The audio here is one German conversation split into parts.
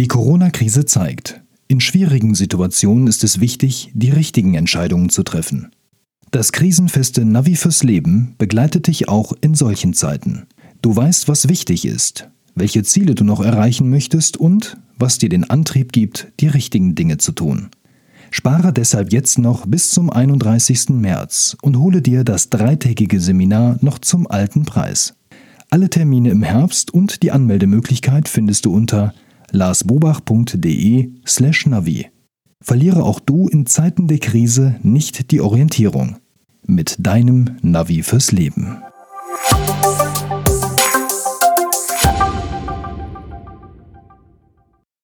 Die Corona-Krise zeigt, in schwierigen Situationen ist es wichtig, die richtigen Entscheidungen zu treffen. Das krisenfeste Navi fürs Leben begleitet dich auch in solchen Zeiten. Du weißt, was wichtig ist, welche Ziele du noch erreichen möchtest und was dir den Antrieb gibt, die richtigen Dinge zu tun. Spare deshalb jetzt noch bis zum 31. März und hole dir das dreitägige Seminar noch zum alten Preis. Alle Termine im Herbst und die Anmeldemöglichkeit findest du unter larsbobach.de/navi. Verliere auch du in Zeiten der Krise nicht die Orientierung mit deinem Navi fürs Leben.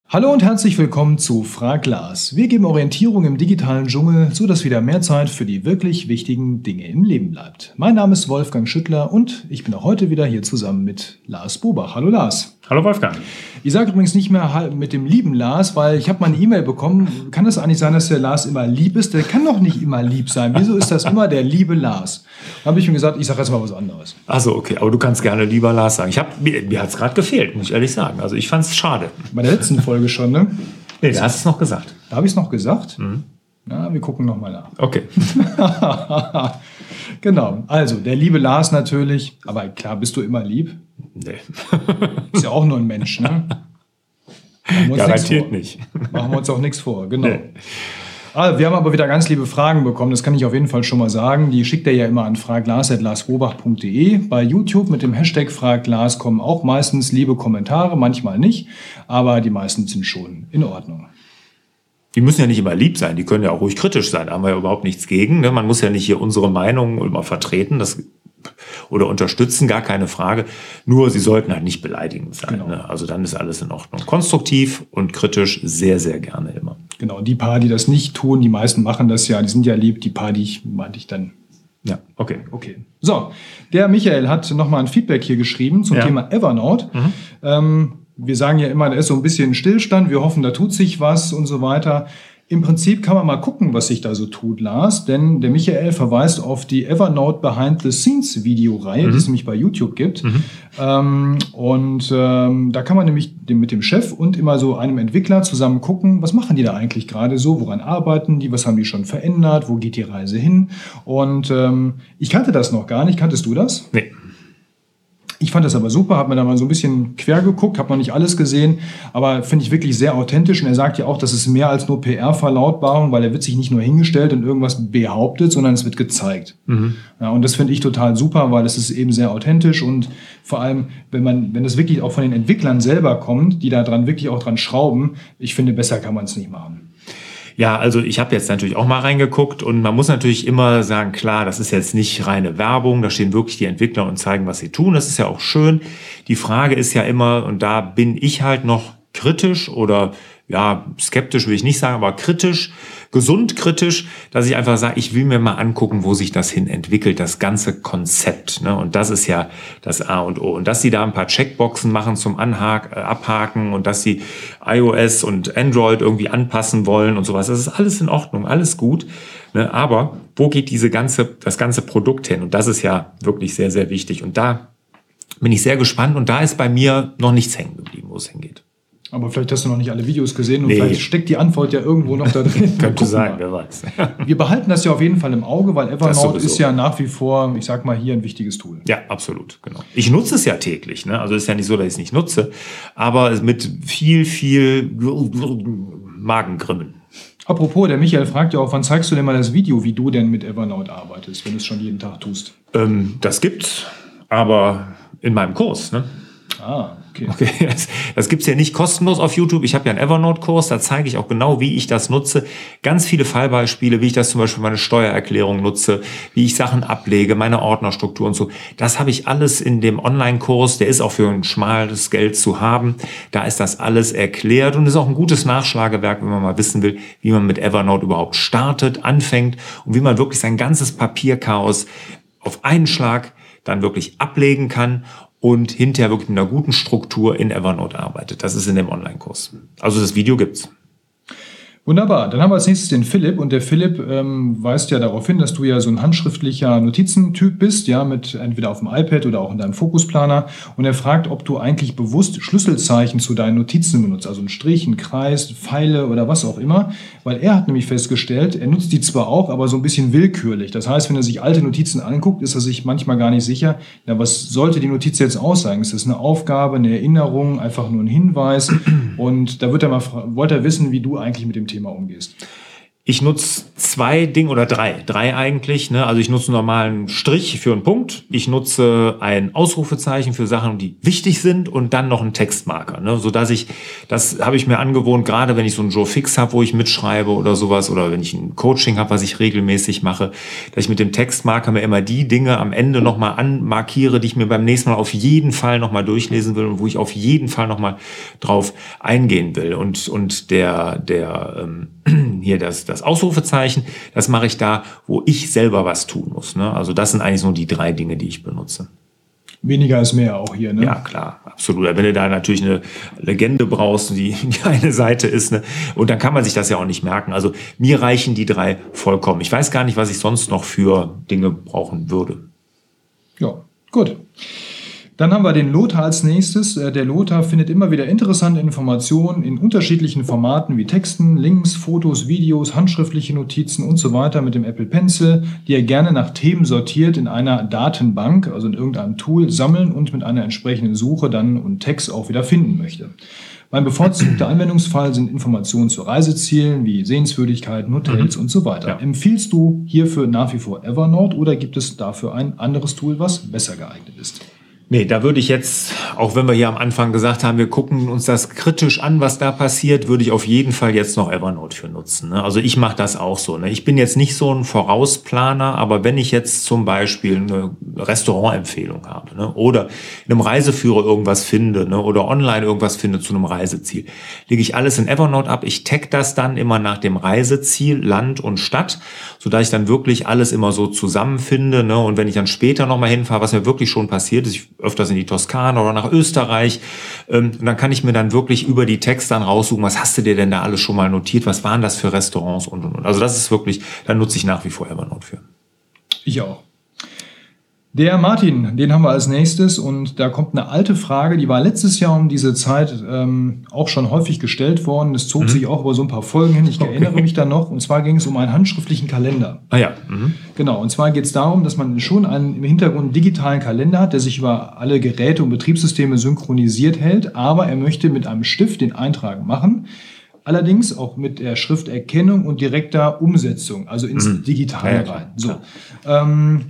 Hallo und herzlich willkommen zu Frag Lars. Wir geben Orientierung im digitalen Dschungel, so dass wieder mehr Zeit für die wirklich wichtigen Dinge im Leben bleibt. Mein Name ist Wolfgang Schüttler und ich bin auch heute wieder hier zusammen mit Lars Bobach. Hallo Lars. Hallo Wolfgang. Ich sage übrigens nicht mehr mit dem lieben Lars, weil ich habe mal eine E-Mail bekommen. Kann es eigentlich sein, dass der Lars immer lieb ist? Der kann doch nicht immer lieb sein. Wieso ist das immer der liebe Lars? Da habe ich mir gesagt, ich sage jetzt mal was anderes. Also okay, aber du kannst gerne lieber Lars sagen. Ich hab, mir mir hat es gerade gefehlt, muss ich ehrlich sagen. Also ich fand es schade. Bei der letzten Folge schon, ne? Nee, da hast du es noch gesagt. Da habe ich es noch gesagt? Mhm. Na, wir gucken nochmal nach. Okay. genau, also der liebe Lars natürlich. Aber klar, bist du immer lieb? Nee. Ist ja auch nur ein Mensch, ne? Garantiert nicht. Machen wir uns auch nichts vor, genau. Nee. Ah, wir haben aber wieder ganz liebe Fragen bekommen, das kann ich auf jeden Fall schon mal sagen. Die schickt er ja immer an fraglas.larsbobach.de. Bei YouTube mit dem Hashtag fraglas kommen auch meistens liebe Kommentare, manchmal nicht, aber die meisten sind schon in Ordnung. Die müssen ja nicht immer lieb sein, die können ja auch ruhig kritisch sein, da haben wir ja überhaupt nichts gegen. Ne? Man muss ja nicht hier unsere Meinung immer vertreten, das oder unterstützen, gar keine Frage. Nur sie sollten halt nicht beleidigend sein. Genau. Ne? Also dann ist alles in Ordnung. Konstruktiv und kritisch sehr, sehr gerne immer. Genau, die paar, die das nicht tun, die meisten machen das ja, die sind ja lieb, die paar, die ich meinte ich dann. Ja, okay. Okay. So, der Michael hat nochmal ein Feedback hier geschrieben zum ja. Thema Evernote. Mhm. Ähm, wir sagen ja immer, da ist so ein bisschen Stillstand, wir hoffen, da tut sich was und so weiter. Im Prinzip kann man mal gucken, was sich da so tut, Lars, denn der Michael verweist auf die Evernote Behind the Scenes Videoreihe, mhm. die es nämlich bei YouTube gibt. Mhm. Ähm, und ähm, da kann man nämlich mit dem Chef und immer so einem Entwickler zusammen gucken, was machen die da eigentlich gerade so, woran arbeiten die, was haben die schon verändert, wo geht die Reise hin. Und ähm, ich kannte das noch gar nicht. Kanntest du das? Nee. Ich fand das aber super, habe mir da mal so ein bisschen quer geguckt, habe noch nicht alles gesehen, aber finde ich wirklich sehr authentisch. Und er sagt ja auch, das ist mehr als nur PR-Verlautbarung, weil er wird sich nicht nur hingestellt und irgendwas behauptet, sondern es wird gezeigt. Mhm. Ja, und das finde ich total super, weil es ist eben sehr authentisch und vor allem, wenn man, wenn das wirklich auch von den Entwicklern selber kommt, die da dran wirklich auch dran schrauben, ich finde, besser kann man es nicht machen. Ja, also ich habe jetzt natürlich auch mal reingeguckt und man muss natürlich immer sagen, klar, das ist jetzt nicht reine Werbung, da stehen wirklich die Entwickler und zeigen, was sie tun. Das ist ja auch schön. Die Frage ist ja immer, und da bin ich halt noch kritisch oder ja, skeptisch will ich nicht sagen, aber kritisch, gesund kritisch, dass ich einfach sage, ich will mir mal angucken, wo sich das hin entwickelt, das ganze Konzept. Ne? Und das ist ja das A und O. Und dass sie da ein paar Checkboxen machen zum Anhak äh, Abhaken und dass sie iOS und Android irgendwie anpassen wollen und sowas, das ist alles in Ordnung, alles gut. Ne? Aber wo geht diese ganze, das ganze Produkt hin? Und das ist ja wirklich sehr, sehr wichtig. Und da bin ich sehr gespannt und da ist bei mir noch nichts hängen geblieben, wo es hingeht. Aber vielleicht hast du noch nicht alle Videos gesehen und nee. vielleicht steckt die Antwort ja irgendwo noch da drin. Könnte sein, wer weiß. Wir behalten das ja auf jeden Fall im Auge, weil Evernote ist ja nach wie vor, ich sag mal, hier ein wichtiges Tool. Ja, absolut, genau. Ich nutze es ja täglich, ne? Also ist ja nicht so, dass ich es nicht nutze, aber mit viel, viel Magengrimmen. Apropos, der Michael fragt ja auch, wann zeigst du denn mal das Video, wie du denn mit Evernote arbeitest, wenn du es schon jeden Tag tust? Ähm, das gibt's, aber in meinem Kurs, ne? Ah, okay. okay das, das gibt ja nicht kostenlos auf YouTube. Ich habe ja einen Evernote-Kurs, da zeige ich auch genau, wie ich das nutze. Ganz viele Fallbeispiele, wie ich das zum Beispiel meine Steuererklärung nutze, wie ich Sachen ablege, meine Ordnerstruktur und so. Das habe ich alles in dem Online-Kurs. Der ist auch für ein schmales Geld zu haben. Da ist das alles erklärt und ist auch ein gutes Nachschlagewerk, wenn man mal wissen will, wie man mit Evernote überhaupt startet, anfängt und wie man wirklich sein ganzes Papierchaos auf einen Schlag dann wirklich ablegen kann und hinterher wirklich mit einer guten Struktur in Evernote arbeitet. Das ist in dem Online-Kurs. Also das Video gibt's. Wunderbar. Dann haben wir als nächstes den Philipp und der Philipp ähm, weist ja darauf hin, dass du ja so ein handschriftlicher Notizentyp bist, ja, mit entweder auf dem iPad oder auch in deinem Fokusplaner. Und er fragt, ob du eigentlich bewusst Schlüsselzeichen zu deinen Notizen benutzt, also ein Strich, ein Kreis, Pfeile oder was auch immer, weil er hat nämlich festgestellt, er nutzt die zwar auch, aber so ein bisschen willkürlich. Das heißt, wenn er sich alte Notizen anguckt, ist er sich manchmal gar nicht sicher, ja, was sollte die Notiz jetzt aussagen? Ist das eine Aufgabe, eine Erinnerung, einfach nur ein Hinweis? Und da wird er mal, wollte er wissen, wie du eigentlich mit dem Thema Thema umgehst? Ich nutze zwei Dinge oder drei, drei eigentlich. Ne? Also ich nutze einen normalen Strich für einen Punkt. Ich nutze ein Ausrufezeichen für Sachen, die wichtig sind und dann noch einen Textmarker, ne? so dass ich, das habe ich mir angewohnt, gerade wenn ich so einen Joe Fix habe, wo ich mitschreibe oder sowas, oder wenn ich ein Coaching habe, was ich regelmäßig mache, dass ich mit dem Textmarker mir immer die Dinge am Ende nochmal anmarkiere, die ich mir beim nächsten Mal auf jeden Fall nochmal durchlesen will und wo ich auf jeden Fall nochmal drauf eingehen will. Und und der der ähm, hier das, das Ausrufezeichen, das mache ich da, wo ich selber was tun muss. Ne? Also das sind eigentlich so die drei Dinge, die ich benutze. Weniger ist mehr auch hier, ne? Ja, klar, absolut. Wenn du da natürlich eine Legende brauchst, die, die eine Seite ist, ne? Und dann kann man sich das ja auch nicht merken. Also mir reichen die drei vollkommen. Ich weiß gar nicht, was ich sonst noch für Dinge brauchen würde. Ja, gut. Dann haben wir den Lothar als nächstes. Äh, der Lothar findet immer wieder interessante Informationen in unterschiedlichen Formaten wie Texten, Links, Fotos, Videos, handschriftliche Notizen und so weiter mit dem Apple Pencil, die er gerne nach Themen sortiert in einer Datenbank, also in irgendeinem Tool, sammeln und mit einer entsprechenden Suche dann und Text auch wieder finden möchte. Mein bevorzugter Anwendungsfall sind Informationen zu Reisezielen wie Sehenswürdigkeiten, Hotels mhm. und so weiter. Ja. Empfiehlst du hierfür nach wie vor Evernote oder gibt es dafür ein anderes Tool, was besser geeignet ist? Nee, da würde ich jetzt, auch wenn wir hier am Anfang gesagt haben, wir gucken uns das kritisch an, was da passiert, würde ich auf jeden Fall jetzt noch Evernote für nutzen. Ne? Also ich mache das auch so. Ne? Ich bin jetzt nicht so ein Vorausplaner, aber wenn ich jetzt zum Beispiel eine Restaurantempfehlung habe ne? oder in einem Reiseführer irgendwas finde ne? oder online irgendwas finde zu einem Reiseziel, lege ich alles in Evernote ab. Ich tag das dann immer nach dem Reiseziel, Land und Stadt, sodass ich dann wirklich alles immer so zusammenfinde. Ne? Und wenn ich dann später nochmal hinfahre, was mir wirklich schon passiert ist, ich öfters in die Toskana oder nach Österreich. Ähm, und dann kann ich mir dann wirklich über die Texte dann raussuchen, was hast du dir denn da alles schon mal notiert, was waren das für Restaurants und und und. Also das ist wirklich, da nutze ich nach wie vor Evernote für. Ich auch. Der Martin, den haben wir als nächstes und da kommt eine alte Frage, die war letztes Jahr um diese Zeit ähm, auch schon häufig gestellt worden. Das zog mhm. sich auch über so ein paar Folgen hin. Ich okay. erinnere mich da noch und zwar ging es um einen handschriftlichen Kalender. Ah ja. Mhm. Genau, und zwar geht es darum, dass man schon einen im Hintergrund digitalen Kalender hat, der sich über alle Geräte und Betriebssysteme synchronisiert hält, aber er möchte mit einem Stift den Eintrag machen. Allerdings auch mit der Schrifterkennung und direkter Umsetzung, also ins mhm. Digitale ja, rein. So. Ähm,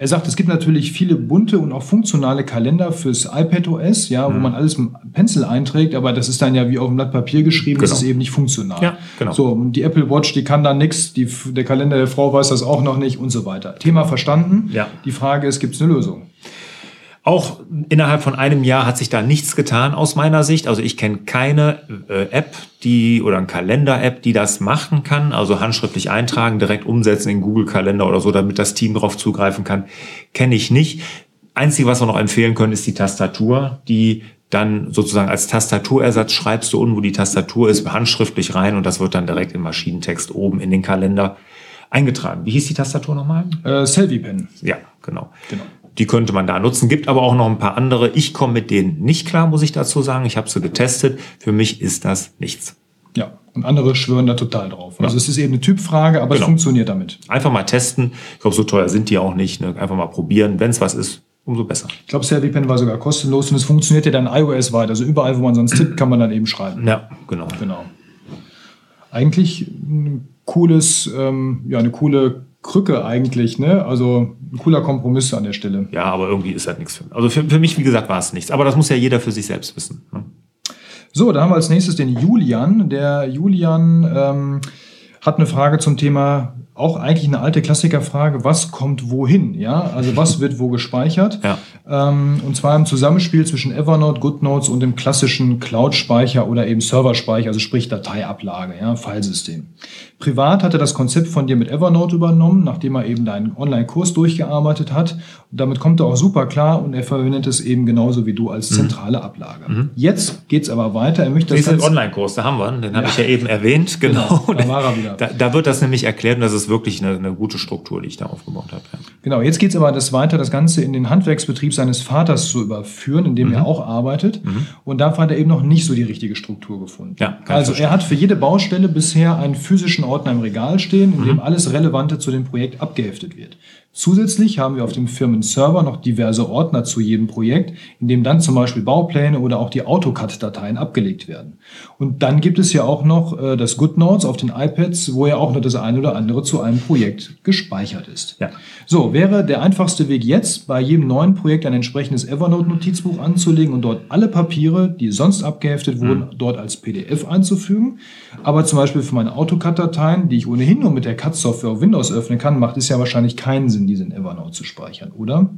er sagt, es gibt natürlich viele bunte und auch funktionale Kalender fürs iPad OS, ja, mhm. wo man alles mit Pencil einträgt, aber das ist dann ja wie auf dem Blatt Papier geschrieben, genau. das ist eben nicht funktional. Ja, genau. So, und die Apple Watch, die kann da nichts, der Kalender der Frau weiß das auch noch nicht und so weiter. Thema verstanden. Ja. Die Frage ist, gibt es eine Lösung? Auch innerhalb von einem Jahr hat sich da nichts getan aus meiner Sicht. Also ich kenne keine äh, App, die oder ein Kalender-App, die das machen kann, also handschriftlich eintragen, direkt umsetzen in Google Kalender oder so, damit das Team darauf zugreifen kann, kenne ich nicht. Einzige, was wir noch empfehlen können, ist die Tastatur, die dann sozusagen als Tastaturersatz schreibst du unten, wo die Tastatur ist, handschriftlich rein und das wird dann direkt im Maschinentext oben in den Kalender eingetragen. Wie hieß die Tastatur nochmal? Äh, Selfie Pen. Ja, genau. genau. Die könnte man da nutzen. Gibt aber auch noch ein paar andere. Ich komme mit denen nicht klar, muss ich dazu sagen. Ich habe sie getestet. Für mich ist das nichts. Ja, und andere schwören da total drauf. Also es ist eben eine Typfrage, aber genau. es funktioniert damit. Einfach mal testen. Ich glaube, so teuer sind die auch nicht. Ne? Einfach mal probieren. Wenn es was ist, umso besser. Ich glaube, ServiPen war sogar kostenlos und es funktioniert ja dann iOS weit. Also überall, wo man sonst tippt, kann man dann eben schreiben. Ja, genau. Genau. Eigentlich ein cooles, ähm, ja, eine coole Krücke eigentlich, ne? Also ein cooler Kompromiss an der Stelle. Ja, aber irgendwie ist das nichts für mich. Also für, für mich, wie gesagt, war es nichts. Aber das muss ja jeder für sich selbst wissen. Ne? So, da haben wir als nächstes den Julian. Der Julian ähm, hat eine Frage zum Thema, auch eigentlich eine alte Klassikerfrage, was kommt wohin? Ja, also was wird wo gespeichert? Ja. Ähm, und zwar im Zusammenspiel zwischen Evernote, GoodNotes und dem klassischen Cloud-Speicher oder eben Serverspeicher, also sprich Dateiablage, ja, Filesystem. Privat hat er das Konzept von dir mit Evernote übernommen, nachdem er eben deinen Online-Kurs durchgearbeitet hat. Und damit kommt er auch super klar und er verwendet es eben genauso wie du als mhm. zentrale Ablage. Mhm. Jetzt geht es aber weiter. Er möchte das Diesen Online-Kurs, da haben wir ihn, den ja. habe ich ja eben erwähnt. Genau, genau da war er wieder. Da, da, wird das nämlich erklärt und das ist wirklich eine, eine gute Struktur, die ich da aufgebaut habe. Ja. Genau, jetzt geht es aber das weiter, das Ganze in den Handwerksbetrieb seines Vaters zu überführen, in dem mhm. er auch arbeitet. Mhm. Und da hat er eben noch nicht so die richtige Struktur gefunden. Ja, also er hat für jede Baustelle bisher einen physischen Ordner im Regal stehen, in dem mhm. alles Relevante zu dem Projekt abgeheftet wird. Zusätzlich haben wir auf dem Firmenserver noch diverse Ordner zu jedem Projekt, in dem dann zum Beispiel Baupläne oder auch die AutoCAD-Dateien abgelegt werden. Und dann gibt es ja auch noch äh, das GoodNotes auf den iPads, wo ja auch noch das eine oder andere zu einem Projekt gespeichert ist. Ja. So, wäre der einfachste Weg jetzt, bei jedem neuen Projekt ein entsprechendes Evernote-Notizbuch anzulegen und dort alle Papiere, die sonst abgeheftet wurden, mhm. dort als PDF einzufügen. Aber zum Beispiel für meine AutoCAD-Dateien, die ich ohnehin nur mit der CAD-Software auf Windows öffnen kann, macht es ja wahrscheinlich keinen Sinn, diese in Evernote zu speichern, oder?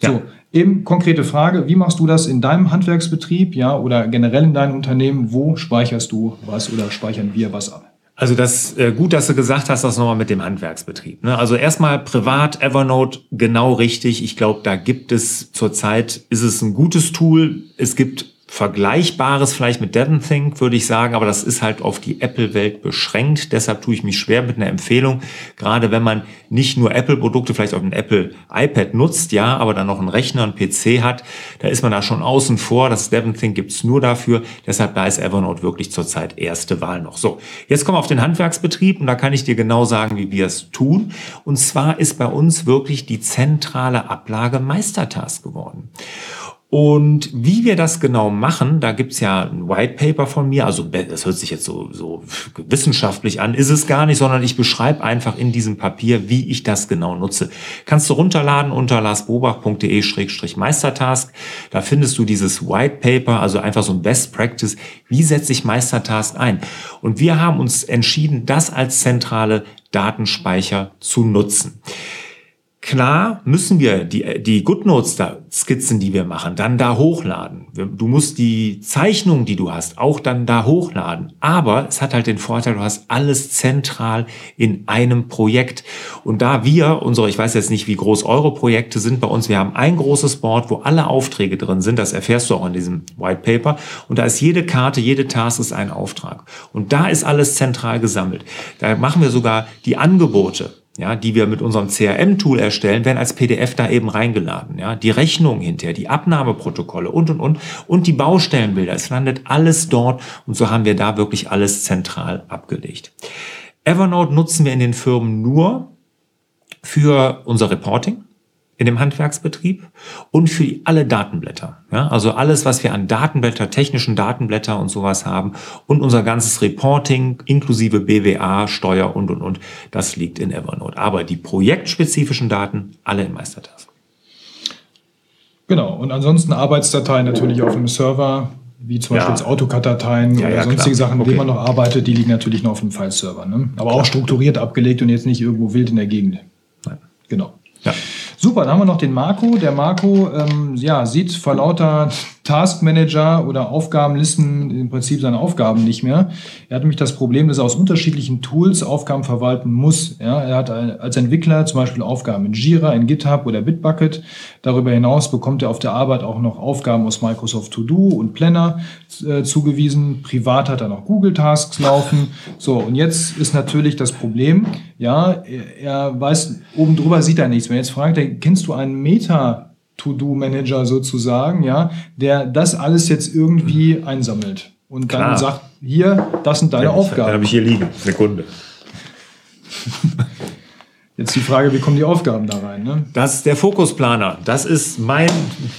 Ja. So, eben konkrete Frage, wie machst du das in deinem Handwerksbetrieb, ja, oder generell in deinem Unternehmen? Wo speicherst du was oder speichern wir was ab? Also das äh, gut, dass du gesagt hast, das nochmal mit dem Handwerksbetrieb. Ne? Also erstmal privat Evernote genau richtig. Ich glaube, da gibt es zurzeit ist es ein gutes Tool. Es gibt Vergleichbares vielleicht mit DevonThink, würde ich sagen, aber das ist halt auf die Apple-Welt beschränkt. Deshalb tue ich mich schwer mit einer Empfehlung, gerade wenn man nicht nur Apple-Produkte vielleicht auf dem Apple iPad nutzt, ja, aber dann noch einen Rechner, einen PC hat, da ist man da schon außen vor. Das DevonThink gibt's nur dafür. Deshalb da ist Evernote wirklich zurzeit erste Wahl noch. So, jetzt kommen wir auf den Handwerksbetrieb und da kann ich dir genau sagen, wie wir es tun. Und zwar ist bei uns wirklich die zentrale Ablage Meistertask geworden. Und wie wir das genau machen, da gibt's ja ein White Paper von mir, also das hört sich jetzt so, so wissenschaftlich an, ist es gar nicht, sondern ich beschreibe einfach in diesem Papier, wie ich das genau nutze. Kannst du runterladen unter larsbobach.de-meistertask. Da findest du dieses White Paper, also einfach so ein Best Practice, wie setze ich Meistertask ein. Und wir haben uns entschieden, das als zentrale Datenspeicher zu nutzen. Klar müssen wir die, die GoodNotes da, Skizzen, die wir machen, dann da hochladen. Du musst die Zeichnung, die du hast, auch dann da hochladen. Aber es hat halt den Vorteil, du hast alles zentral in einem Projekt. Und da wir, unsere, ich weiß jetzt nicht, wie groß eure Projekte sind bei uns, wir haben ein großes Board, wo alle Aufträge drin sind. Das erfährst du auch in diesem White Paper. Und da ist jede Karte, jede Task ist ein Auftrag. Und da ist alles zentral gesammelt. Da machen wir sogar die Angebote ja, die wir mit unserem CRM-Tool erstellen, werden als PDF da eben reingeladen. Ja, die Rechnungen hinterher, die Abnahmeprotokolle und und und und die Baustellenbilder. Es landet alles dort und so haben wir da wirklich alles zentral abgelegt. Evernote nutzen wir in den Firmen nur für unser Reporting in dem Handwerksbetrieb und für alle Datenblätter. Ja, also alles, was wir an Datenblätter, technischen Datenblätter und sowas haben und unser ganzes Reporting inklusive BWA, Steuer und, und, und, das liegt in Evernote. Aber die projektspezifischen Daten alle in Meistertask. Genau. Und ansonsten Arbeitsdateien natürlich auf dem Server, wie zum Beispiel ja. AutoCAD-Dateien ja, oder ja, sonstige klar. Sachen, mit okay. denen man noch arbeitet, die liegen natürlich noch auf dem File-Server. Ne? Aber klar. auch strukturiert abgelegt und jetzt nicht irgendwo wild in der Gegend. Nein. Genau. Ja. Super, dann haben wir noch den Marco. Der Marco ähm, ja, sieht vor lauter Taskmanager oder Aufgabenlisten im Prinzip seine Aufgaben nicht mehr. Er hat nämlich das Problem, dass er aus unterschiedlichen Tools Aufgaben verwalten muss. Ja, er hat als Entwickler zum Beispiel Aufgaben in Jira, in GitHub oder Bitbucket. Darüber hinaus bekommt er auf der Arbeit auch noch Aufgaben aus Microsoft To Do und Planner äh, zugewiesen. Privat hat er noch Google Tasks laufen. So, und jetzt ist natürlich das Problem, ja, er, er weiß, oben drüber sieht er nichts. Wenn jetzt fragt er, kennst du einen Meta To-Do-Manager sozusagen, ja, der das alles jetzt irgendwie einsammelt und dann Klar. sagt, hier, das sind deine ja, Aufgaben. Dann habe ich hier liegen, Sekunde. Jetzt die Frage, wie kommen die Aufgaben da rein? Ne? Das ist der Fokusplaner. Das ist mein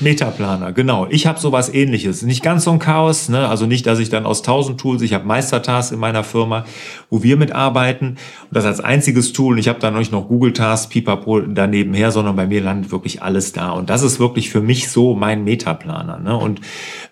Metaplaner. Genau. Ich habe sowas ähnliches. Nicht ganz so ein Chaos. Ne? Also nicht, dass ich dann aus tausend Tools, ich habe Meistertasks in meiner Firma, wo wir mitarbeiten. Und das als einziges Tool. Und ich habe dann nicht noch Google Tasks, Pipapo daneben her, sondern bei mir landet wirklich alles da. Und das ist wirklich für mich so mein Metaplaner. Ne? Und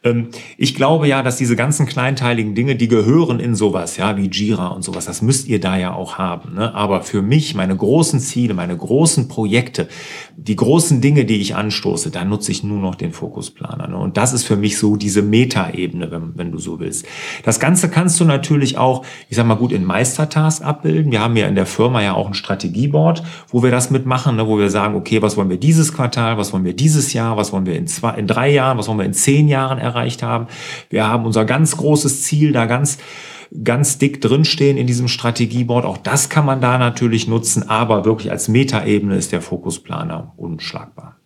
ähm, ich glaube ja, dass diese ganzen kleinteiligen Dinge, die gehören in sowas, ja, wie Jira und sowas, das müsst ihr da ja auch haben. Ne? Aber für mich, meine großen Ziele, meine großen Projekte, die großen Dinge, die ich anstoße, da nutze ich nur noch den Fokusplaner. Ne? Und das ist für mich so diese Metaebene, wenn, wenn du so willst. Das Ganze kannst du natürlich auch, ich sag mal gut, in Meistertask abbilden. Wir haben ja in der Firma ja auch ein Strategieboard, wo wir das mitmachen, ne? wo wir sagen, okay, was wollen wir dieses Quartal, was wollen wir dieses Jahr, was wollen wir in zwei, in drei Jahren, was wollen wir in zehn Jahren erreicht haben. Wir haben unser ganz großes Ziel da ganz ganz dick drinstehen in diesem Strategieboard. Auch das kann man da natürlich nutzen, aber wirklich als Metaebene ist der Fokusplaner unschlagbar.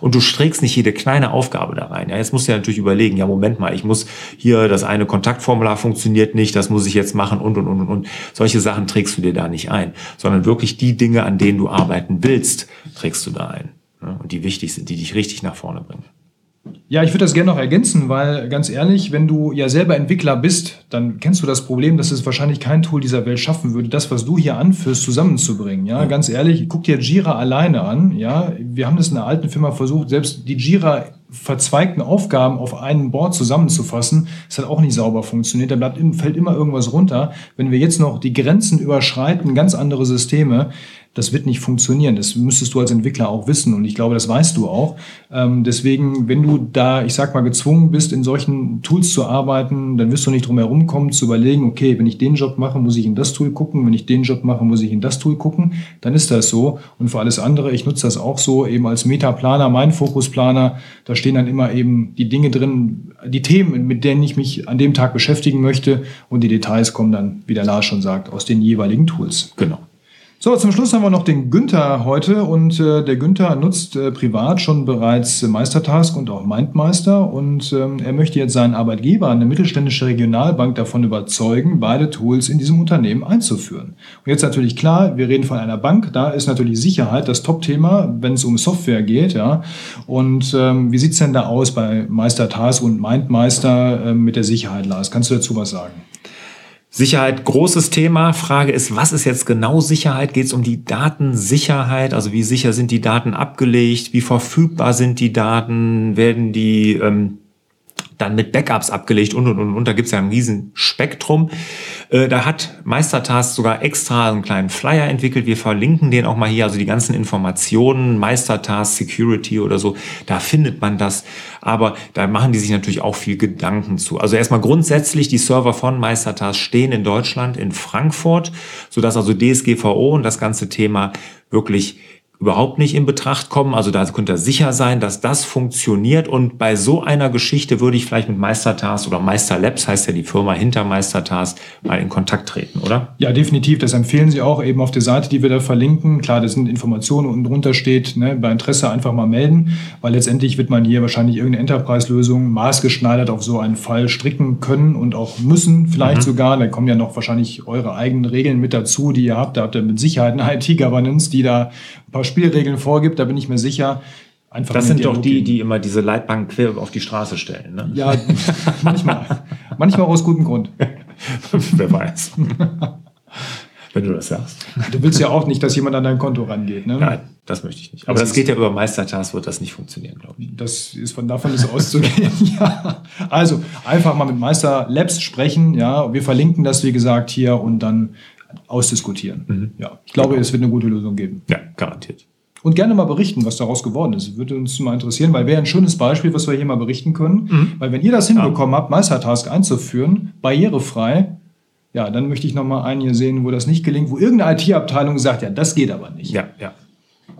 Und du strägst nicht jede kleine Aufgabe da rein. Ja, jetzt musst du ja natürlich überlegen, ja, Moment mal, ich muss hier, das eine Kontaktformular funktioniert nicht, das muss ich jetzt machen und, und, und, und. Solche Sachen trägst du dir da nicht ein, sondern wirklich die Dinge, an denen du arbeiten willst, trägst du da ein. Ja, und die wichtig sind, die dich richtig nach vorne bringen. Ja, ich würde das gerne noch ergänzen, weil ganz ehrlich, wenn du ja selber Entwickler bist, dann kennst du das Problem, dass es wahrscheinlich kein Tool dieser Welt schaffen würde, das, was du hier anführst, zusammenzubringen. Ja, ja. ganz ehrlich, guck dir Jira alleine an. Ja, wir haben das in einer alten Firma versucht, selbst die Jira verzweigten Aufgaben auf einem Board zusammenzufassen, das hat auch nicht sauber funktioniert. Da bleibt, fällt immer irgendwas runter. Wenn wir jetzt noch die Grenzen überschreiten, ganz andere Systeme, das wird nicht funktionieren. Das müsstest du als Entwickler auch wissen und ich glaube, das weißt du auch. Ähm, deswegen, wenn du da, ich sag mal, gezwungen bist, in solchen Tools zu arbeiten, dann wirst du nicht drum herum kommen, zu überlegen, okay, wenn ich den Job mache, muss ich in das Tool gucken, wenn ich den Job mache, muss ich in das Tool gucken, dann ist das so. Und für alles andere, ich nutze das auch so, eben als Metaplaner, mein Fokusplaner, da stehen dann immer eben die Dinge drin, die Themen, mit denen ich mich an dem Tag beschäftigen möchte und die Details kommen dann, wie der Lars schon sagt, aus den jeweiligen Tools. Genau. So, zum Schluss haben wir noch den Günther heute und äh, der Günther nutzt äh, privat schon bereits Meistertask und auch Mindmeister und ähm, er möchte jetzt seinen Arbeitgeber, eine mittelständische Regionalbank, davon überzeugen, beide Tools in diesem Unternehmen einzuführen. Und jetzt natürlich klar, wir reden von einer Bank, da ist natürlich Sicherheit das Top-Thema, wenn es um Software geht, ja. Und ähm, wie sieht's denn da aus bei Meistertask und Mindmeister äh, mit der Sicherheit, Lars? Kannst du dazu was sagen? Sicherheit, großes Thema. Frage ist, was ist jetzt genau Sicherheit? Geht es um die Datensicherheit? Also wie sicher sind die Daten abgelegt? Wie verfügbar sind die Daten? Werden die ähm, dann mit Backups abgelegt und und und und. Da gibt's ja ein riesen Spektrum. Äh, da hat Meistertask sogar extra einen kleinen Flyer entwickelt. Wir verlinken den auch mal hier. Also die ganzen Informationen, Meistertask, Security oder so, da findet man das. Aber da machen die sich natürlich auch viel Gedanken zu. Also erstmal grundsätzlich, die Server von Meistertask stehen in Deutschland, in Frankfurt, sodass also DSGVO und das ganze Thema wirklich überhaupt nicht in Betracht kommen. Also da könnt ihr sicher sein, dass das funktioniert. Und bei so einer Geschichte würde ich vielleicht mit Meistertask oder Meister Labs, heißt ja die Firma hinter Meistertask, mal in Kontakt treten, oder? Ja, definitiv. Das empfehlen Sie auch eben auf der Seite, die wir da verlinken. Klar, das sind Informationen und drunter steht, ne, bei Interesse einfach mal melden, weil letztendlich wird man hier wahrscheinlich irgendeine Enterprise-Lösung maßgeschneidert auf so einen Fall stricken können und auch müssen, vielleicht mhm. sogar. Da kommen ja noch wahrscheinlich eure eigenen Regeln mit dazu, die ihr habt. Da habt ihr mit Sicherheit eine IT-Governance, die da ein paar Spielregeln vorgibt, da bin ich mir sicher. Einfach das sind doch die, die immer diese Leitbank quer auf die Straße stellen. Ne? Ja, manchmal. manchmal aus gutem Grund. Wer weiß. Wenn du das sagst. Du willst ja auch nicht, dass jemand an dein Konto rangeht. Ne? Nein, das möchte ich nicht. Aber das, das geht ja über Meistertask, wird das nicht funktionieren, glaube ich. Das ist von davon ist auszugehen. ja. Also einfach mal mit Meister Labs sprechen. Ja, wir verlinken das wie gesagt hier und dann ausdiskutieren. Mhm. Ja, ich glaube, genau. es wird eine gute Lösung geben. Ja, garantiert. Und gerne mal berichten, was daraus geworden ist. Würde uns mal interessieren, weil wäre ein schönes Beispiel, was wir hier mal berichten können. Mhm. Weil wenn ihr das hinbekommen ja. habt, Meistertask einzuführen, barrierefrei, ja, dann möchte ich noch mal einen hier sehen, wo das nicht gelingt, wo irgendeine IT-Abteilung sagt, ja, das geht aber nicht. Ja, ja,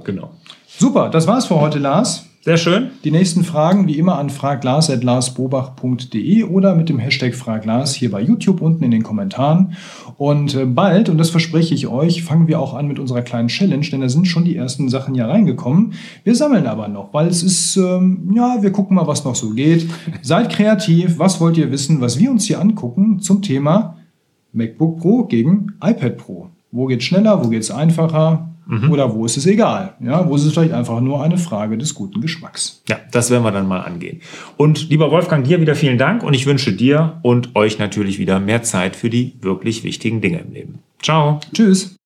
genau. Super, das war's für heute, Lars. Sehr schön. Die nächsten Fragen wie immer an fraglars.larsbobach.de oder mit dem Hashtag Fraglars hier bei YouTube unten in den Kommentaren. Und äh, bald, und das verspreche ich euch, fangen wir auch an mit unserer kleinen Challenge, denn da sind schon die ersten Sachen ja reingekommen. Wir sammeln aber noch, weil es ist, ähm, ja, wir gucken mal, was noch so geht. Seid kreativ, was wollt ihr wissen, was wir uns hier angucken zum Thema MacBook Pro gegen iPad Pro. Wo geht schneller, wo geht es einfacher? Mhm. Oder wo ist es egal? Ja, wo ist es vielleicht einfach nur eine Frage des guten Geschmacks? Ja, das werden wir dann mal angehen. Und lieber Wolfgang, dir wieder vielen Dank und ich wünsche dir und euch natürlich wieder mehr Zeit für die wirklich wichtigen Dinge im Leben. Ciao. Tschüss.